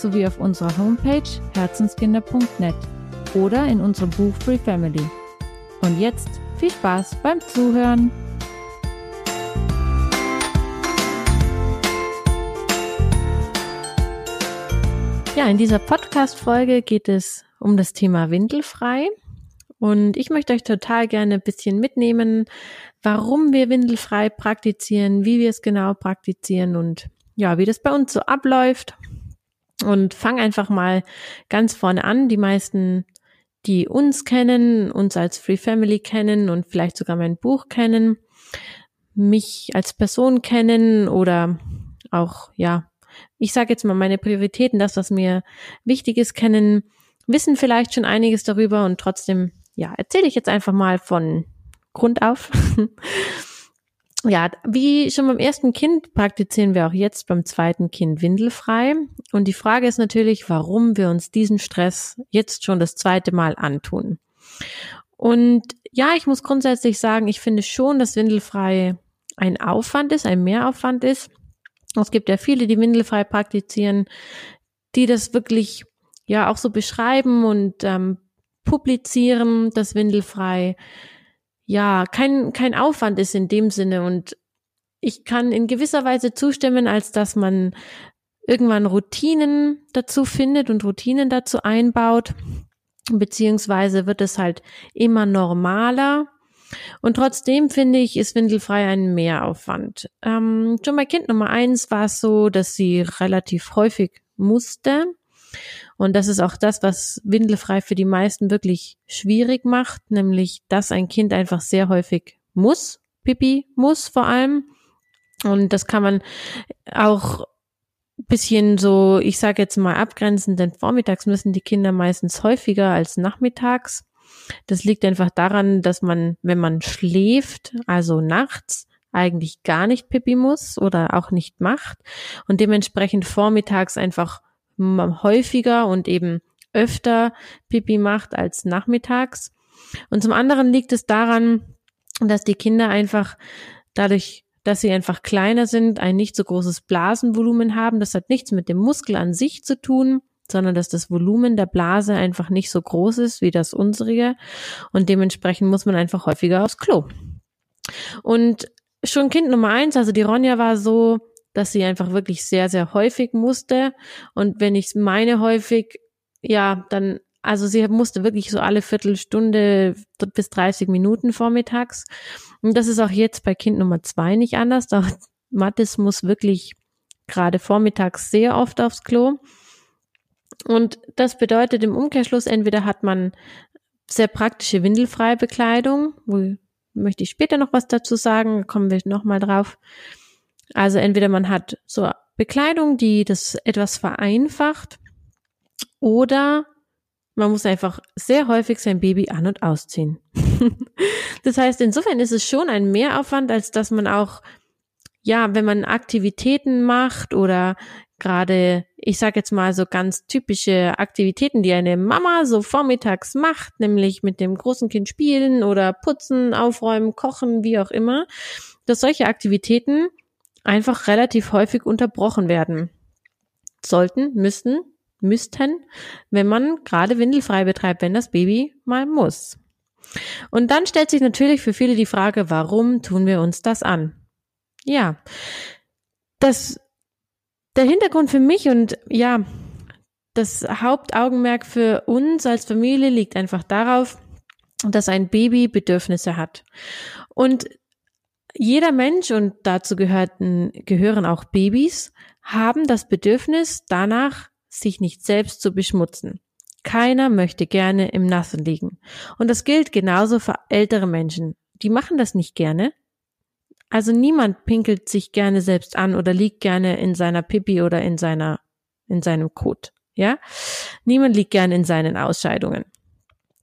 sowie auf unserer Homepage herzenskinder.net oder in unserem Buch Free Family. Und jetzt viel Spaß beim Zuhören. Ja, in dieser Podcast-Folge geht es um das Thema Windelfrei. Und ich möchte euch total gerne ein bisschen mitnehmen, warum wir windelfrei praktizieren, wie wir es genau praktizieren und ja, wie das bei uns so abläuft. Und fang einfach mal ganz vorne an. Die meisten, die uns kennen, uns als Free Family kennen und vielleicht sogar mein Buch kennen, mich als Person kennen oder auch, ja, ich sage jetzt mal meine Prioritäten, das, was mir wichtig ist, kennen, wissen vielleicht schon einiges darüber und trotzdem ja, erzähle ich jetzt einfach mal von Grund auf. ja, wie schon beim ersten Kind praktizieren wir auch jetzt beim zweiten Kind windelfrei. Und die Frage ist natürlich, warum wir uns diesen Stress jetzt schon das zweite Mal antun. Und ja, ich muss grundsätzlich sagen, ich finde schon, dass windelfrei ein Aufwand ist, ein Mehraufwand ist. Es gibt ja viele, die windelfrei praktizieren, die das wirklich ja auch so beschreiben und ähm, publizieren, das windelfrei ja kein, kein Aufwand ist in dem Sinne und ich kann in gewisser Weise zustimmen, als dass man irgendwann Routinen dazu findet und Routinen dazu einbaut, beziehungsweise wird es halt immer normaler. Und trotzdem finde ich, ist Windelfrei ein Mehraufwand. Ähm, schon bei Kind Nummer eins war es so, dass sie relativ häufig musste. Und das ist auch das, was Windelfrei für die meisten wirklich schwierig macht, nämlich, dass ein Kind einfach sehr häufig muss, Pipi muss vor allem. Und das kann man auch bisschen so, ich sage jetzt mal abgrenzen, denn vormittags müssen die Kinder meistens häufiger als nachmittags. Das liegt einfach daran, dass man, wenn man schläft, also nachts, eigentlich gar nicht Pipi muss oder auch nicht macht und dementsprechend vormittags einfach häufiger und eben öfter Pipi macht als nachmittags. Und zum anderen liegt es daran, dass die Kinder einfach dadurch, dass sie einfach kleiner sind, ein nicht so großes Blasenvolumen haben. Das hat nichts mit dem Muskel an sich zu tun, sondern dass das Volumen der Blase einfach nicht so groß ist wie das unsere. Und dementsprechend muss man einfach häufiger aufs Klo. Und schon Kind Nummer eins, also die Ronja war so, dass sie einfach wirklich sehr, sehr häufig musste. Und wenn ich meine häufig, ja, dann, also sie musste wirklich so alle Viertelstunde bis 30 Minuten vormittags. Und das ist auch jetzt bei Kind Nummer zwei nicht anders. Auch Mathis muss wirklich gerade vormittags sehr oft aufs Klo. Und das bedeutet im Umkehrschluss, entweder hat man sehr praktische windelfreie Bekleidung, wo möchte ich später noch was dazu sagen, kommen wir nochmal drauf. Also entweder man hat so Bekleidung, die das etwas vereinfacht, oder man muss einfach sehr häufig sein Baby an- und ausziehen. das heißt, insofern ist es schon ein Mehraufwand, als dass man auch, ja, wenn man Aktivitäten macht oder gerade, ich sage jetzt mal so ganz typische Aktivitäten, die eine Mama so vormittags macht, nämlich mit dem großen Kind spielen oder putzen, aufräumen, kochen, wie auch immer, dass solche Aktivitäten einfach relativ häufig unterbrochen werden. Sollten, müssten, müssten, wenn man gerade windelfrei betreibt, wenn das Baby mal muss. Und dann stellt sich natürlich für viele die Frage, warum tun wir uns das an? Ja, das, der Hintergrund für mich und ja, das Hauptaugenmerk für uns als Familie liegt einfach darauf, dass ein Baby Bedürfnisse hat. Und jeder Mensch, und dazu gehörten, gehören auch Babys, haben das Bedürfnis danach, sich nicht selbst zu beschmutzen. Keiner möchte gerne im Nassen liegen. Und das gilt genauso für ältere Menschen. Die machen das nicht gerne. Also niemand pinkelt sich gerne selbst an oder liegt gerne in seiner Pipi oder in seiner, in seinem Kot. Ja, niemand liegt gern in seinen Ausscheidungen.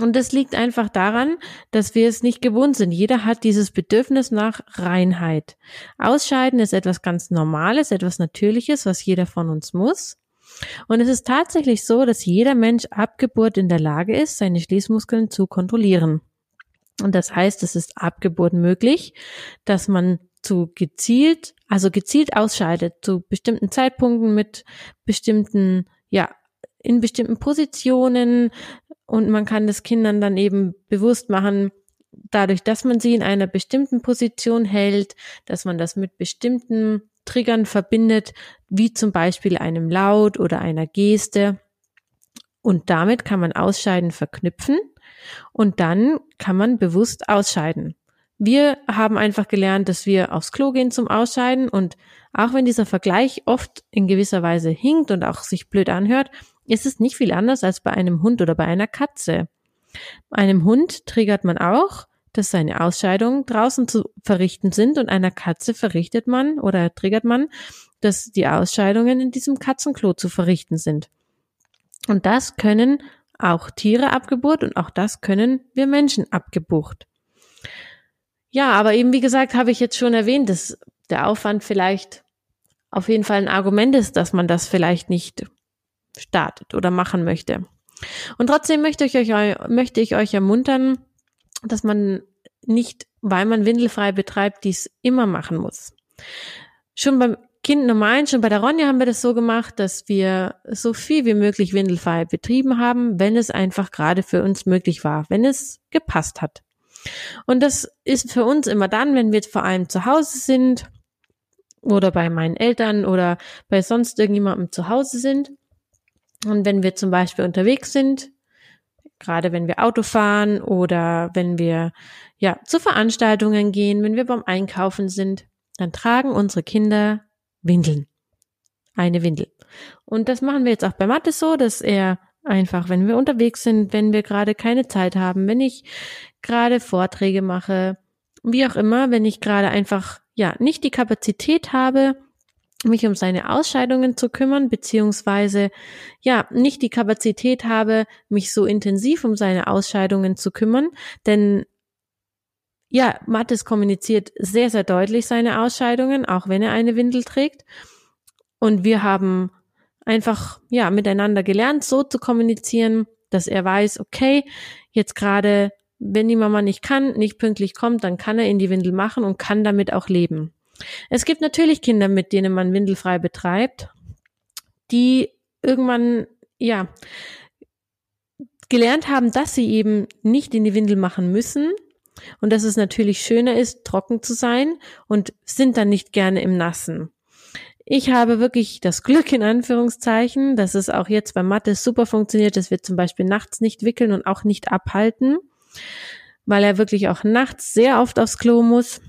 Und das liegt einfach daran, dass wir es nicht gewohnt sind. Jeder hat dieses Bedürfnis nach Reinheit. Ausscheiden ist etwas ganz Normales, etwas Natürliches, was jeder von uns muss. Und es ist tatsächlich so, dass jeder Mensch ab Geburt in der Lage ist, seine Schließmuskeln zu kontrollieren. Und das heißt, es ist ab Geburt möglich, dass man zu gezielt, also gezielt ausscheidet, zu bestimmten Zeitpunkten mit bestimmten, ja, in bestimmten Positionen und man kann das Kindern dann eben bewusst machen, dadurch, dass man sie in einer bestimmten Position hält, dass man das mit bestimmten Triggern verbindet, wie zum Beispiel einem Laut oder einer Geste. Und damit kann man Ausscheiden verknüpfen und dann kann man bewusst ausscheiden. Wir haben einfach gelernt, dass wir aufs Klo gehen zum Ausscheiden und auch wenn dieser Vergleich oft in gewisser Weise hinkt und auch sich blöd anhört, ist es nicht viel anders als bei einem Hund oder bei einer Katze. Einem Hund triggert man auch, dass seine Ausscheidungen draußen zu verrichten sind und einer Katze verrichtet man oder triggert man, dass die Ausscheidungen in diesem Katzenklo zu verrichten sind. Und das können auch Tiere abgeburt und auch das können wir Menschen abgebucht. Ja, aber eben wie gesagt, habe ich jetzt schon erwähnt, dass der Aufwand vielleicht auf jeden Fall ein Argument ist, dass man das vielleicht nicht startet oder machen möchte. Und trotzdem möchte ich euch, möchte ich euch ermuntern, dass man nicht, weil man windelfrei betreibt, dies immer machen muss. Schon beim Kind Nummer eins, schon bei der Ronja haben wir das so gemacht, dass wir so viel wie möglich windelfrei betrieben haben, wenn es einfach gerade für uns möglich war, wenn es gepasst hat. Und das ist für uns immer dann, wenn wir vor allem zu Hause sind oder bei meinen Eltern oder bei sonst irgendjemandem zu Hause sind. Und wenn wir zum Beispiel unterwegs sind, gerade wenn wir Auto fahren oder wenn wir ja zu Veranstaltungen gehen, wenn wir beim Einkaufen sind, dann tragen unsere Kinder Windeln. Eine Windel. Und das machen wir jetzt auch bei Mathe so, dass er einfach, wenn wir unterwegs sind, wenn wir gerade keine Zeit haben, wenn ich gerade Vorträge mache, wie auch immer, wenn ich gerade einfach ja nicht die Kapazität habe, mich um seine Ausscheidungen zu kümmern, beziehungsweise ja, nicht die Kapazität habe, mich so intensiv um seine Ausscheidungen zu kümmern, denn ja, Mattes kommuniziert sehr, sehr deutlich seine Ausscheidungen, auch wenn er eine Windel trägt. Und wir haben einfach, ja, miteinander gelernt, so zu kommunizieren, dass er weiß, okay, jetzt gerade, wenn die Mama nicht kann, nicht pünktlich kommt, dann kann er in die Windel machen und kann damit auch leben. Es gibt natürlich Kinder, mit denen man windelfrei betreibt, die irgendwann, ja, gelernt haben, dass sie eben nicht in die Windel machen müssen und dass es natürlich schöner ist, trocken zu sein und sind dann nicht gerne im Nassen. Ich habe wirklich das Glück in Anführungszeichen, dass es auch jetzt bei Mathe super funktioniert, dass wir zum Beispiel nachts nicht wickeln und auch nicht abhalten, weil er wirklich auch nachts sehr oft aufs Klo muss.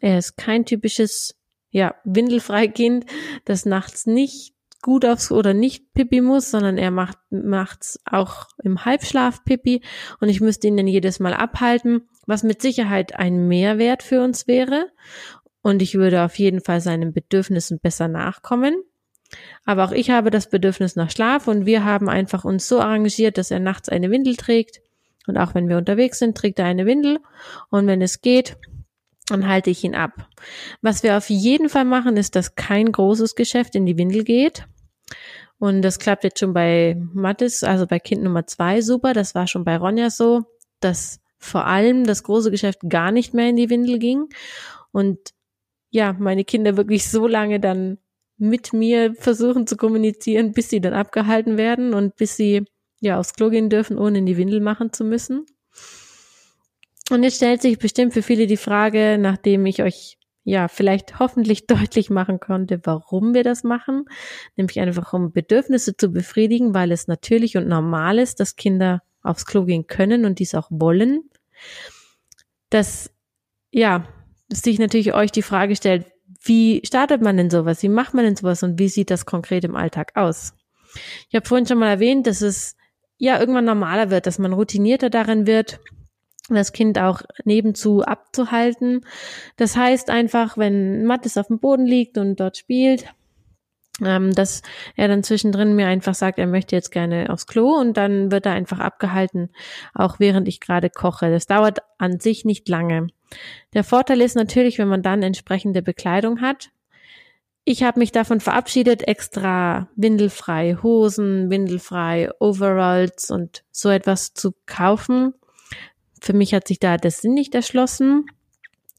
Er ist kein typisches, ja, windelfrei Kind, das nachts nicht gut aufs oder nicht Pipi muss, sondern er macht macht's auch im Halbschlaf Pipi. Und ich müsste ihn dann jedes Mal abhalten, was mit Sicherheit ein Mehrwert für uns wäre. Und ich würde auf jeden Fall seinen Bedürfnissen besser nachkommen. Aber auch ich habe das Bedürfnis nach Schlaf und wir haben einfach uns so arrangiert, dass er nachts eine Windel trägt. Und auch wenn wir unterwegs sind, trägt er eine Windel. Und wenn es geht, dann halte ich ihn ab. Was wir auf jeden Fall machen, ist, dass kein großes Geschäft in die Windel geht. Und das klappt jetzt schon bei Mattes, also bei Kind Nummer zwei super. Das war schon bei Ronja so, dass vor allem das große Geschäft gar nicht mehr in die Windel ging. Und ja, meine Kinder wirklich so lange dann mit mir versuchen zu kommunizieren, bis sie dann abgehalten werden und bis sie ja aufs Klo gehen dürfen, ohne in die Windel machen zu müssen. Und jetzt stellt sich bestimmt für viele die Frage, nachdem ich euch ja vielleicht hoffentlich deutlich machen konnte, warum wir das machen, nämlich einfach um Bedürfnisse zu befriedigen, weil es natürlich und normal ist, dass Kinder aufs Klo gehen können und dies auch wollen. Dass ja, sich natürlich euch die Frage stellt, wie startet man denn sowas? Wie macht man denn sowas und wie sieht das konkret im Alltag aus? Ich habe vorhin schon mal erwähnt, dass es ja irgendwann normaler wird, dass man routinierter darin wird, das Kind auch nebenzu abzuhalten. Das heißt einfach, wenn Mattes auf dem Boden liegt und dort spielt, ähm, dass er dann zwischendrin mir einfach sagt, er möchte jetzt gerne aufs Klo und dann wird er einfach abgehalten, auch während ich gerade koche. Das dauert an sich nicht lange. Der Vorteil ist natürlich, wenn man dann entsprechende Bekleidung hat. Ich habe mich davon verabschiedet, extra windelfrei Hosen, windelfrei Overalls und so etwas zu kaufen. Für mich hat sich da der Sinn nicht erschlossen.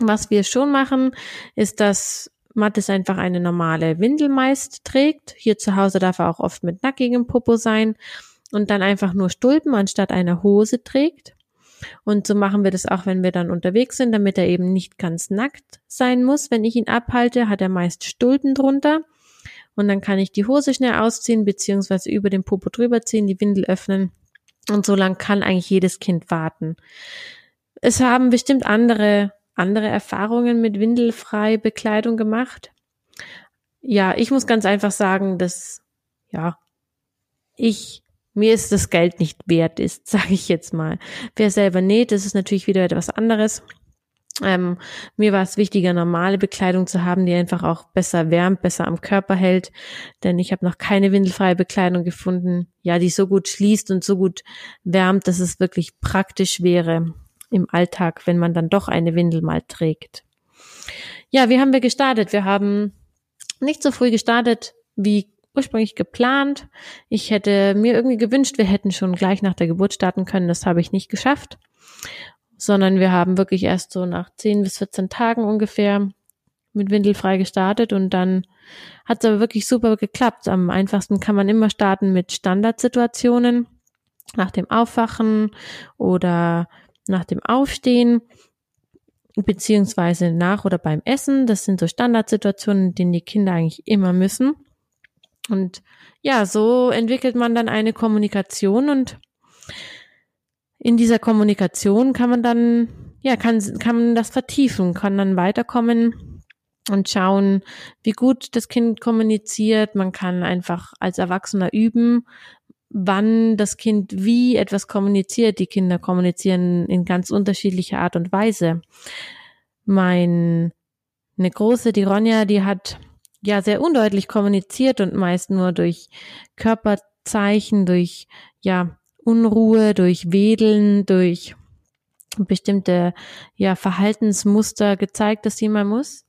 Was wir schon machen, ist, dass Mattes einfach eine normale Windel meist trägt. Hier zu Hause darf er auch oft mit nackigem Popo sein und dann einfach nur Stulpen anstatt einer Hose trägt. Und so machen wir das auch, wenn wir dann unterwegs sind, damit er eben nicht ganz nackt sein muss. Wenn ich ihn abhalte, hat er meist Stulpen drunter. Und dann kann ich die Hose schnell ausziehen, beziehungsweise über den Popo drüber ziehen, die Windel öffnen. Und so lang kann eigentlich jedes Kind warten. Es haben bestimmt andere andere Erfahrungen mit windelfrei Bekleidung gemacht? Ja, ich muss ganz einfach sagen, dass, ja, ich, mir ist das Geld nicht wert ist, sage ich jetzt mal. Wer selber näht, das ist natürlich wieder etwas anderes. Ähm, mir war es wichtiger, normale Bekleidung zu haben, die einfach auch besser wärmt, besser am Körper hält. Denn ich habe noch keine windelfreie Bekleidung gefunden, ja, die so gut schließt und so gut wärmt, dass es wirklich praktisch wäre im Alltag, wenn man dann doch eine Windel mal trägt. Ja, wie haben wir gestartet? Wir haben nicht so früh gestartet wie ursprünglich geplant. Ich hätte mir irgendwie gewünscht, wir hätten schon gleich nach der Geburt starten können. Das habe ich nicht geschafft, sondern wir haben wirklich erst so nach 10 bis 14 Tagen ungefähr mit Windelfrei gestartet und dann hat es aber wirklich super geklappt. Am einfachsten kann man immer starten mit Standardsituationen nach dem Aufwachen oder nach dem Aufstehen, beziehungsweise nach oder beim Essen. Das sind so Standardsituationen, in denen die Kinder eigentlich immer müssen. Und ja, so entwickelt man dann eine Kommunikation und in dieser Kommunikation kann man dann, ja, kann, kann man das vertiefen, kann dann weiterkommen und schauen, wie gut das Kind kommuniziert. Man kann einfach als Erwachsener üben, wann das Kind wie etwas kommuniziert. Die Kinder kommunizieren in ganz unterschiedlicher Art und Weise. Mein, eine große, die Ronja, die hat ja sehr undeutlich kommuniziert und meist nur durch Körperzeichen, durch ja Unruhe, durch Wedeln, durch bestimmte ja Verhaltensmuster gezeigt, dass mal muss.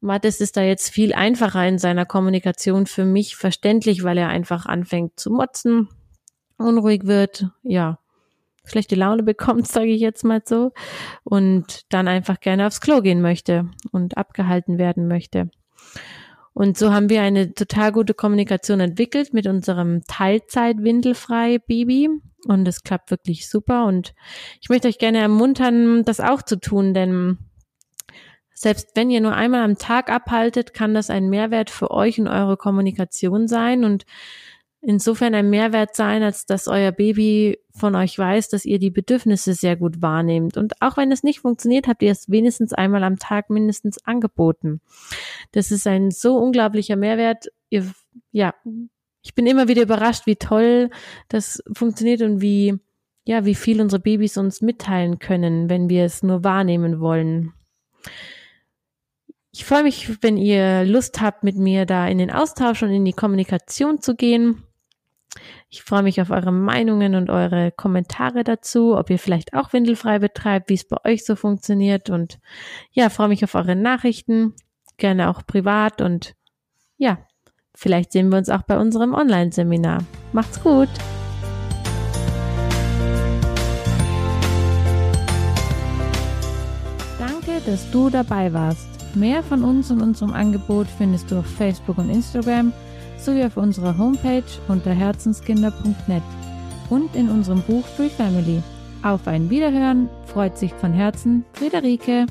Mathis ist da jetzt viel einfacher in seiner Kommunikation für mich verständlich, weil er einfach anfängt zu motzen, unruhig wird, ja, schlechte Laune bekommt, sage ich jetzt mal so, und dann einfach gerne aufs Klo gehen möchte und abgehalten werden möchte. Und so haben wir eine total gute Kommunikation entwickelt mit unserem Teilzeit-Windelfrei Baby. Und es klappt wirklich super. Und ich möchte euch gerne ermuntern, das auch zu tun, denn selbst wenn ihr nur einmal am Tag abhaltet, kann das ein Mehrwert für euch und eure Kommunikation sein und insofern ein Mehrwert sein, als dass euer Baby von euch weiß, dass ihr die Bedürfnisse sehr gut wahrnehmt. Und auch wenn es nicht funktioniert, habt ihr es wenigstens einmal am Tag mindestens angeboten. Das ist ein so unglaublicher Mehrwert. Ihr, ja, ich bin immer wieder überrascht, wie toll das funktioniert und wie, ja, wie viel unsere Babys uns mitteilen können, wenn wir es nur wahrnehmen wollen. Ich freue mich, wenn ihr Lust habt, mit mir da in den Austausch und in die Kommunikation zu gehen. Ich freue mich auf eure Meinungen und eure Kommentare dazu, ob ihr vielleicht auch windelfrei betreibt, wie es bei euch so funktioniert. Und ja, freue mich auf eure Nachrichten, gerne auch privat. Und ja, vielleicht sehen wir uns auch bei unserem Online-Seminar. Macht's gut! Danke, dass du dabei warst. Mehr von uns und unserem Angebot findest du auf Facebook und Instagram sowie auf unserer Homepage unter herzenskinder.net und in unserem Buch Free Family. Auf ein Wiederhören freut sich von Herzen Friederike.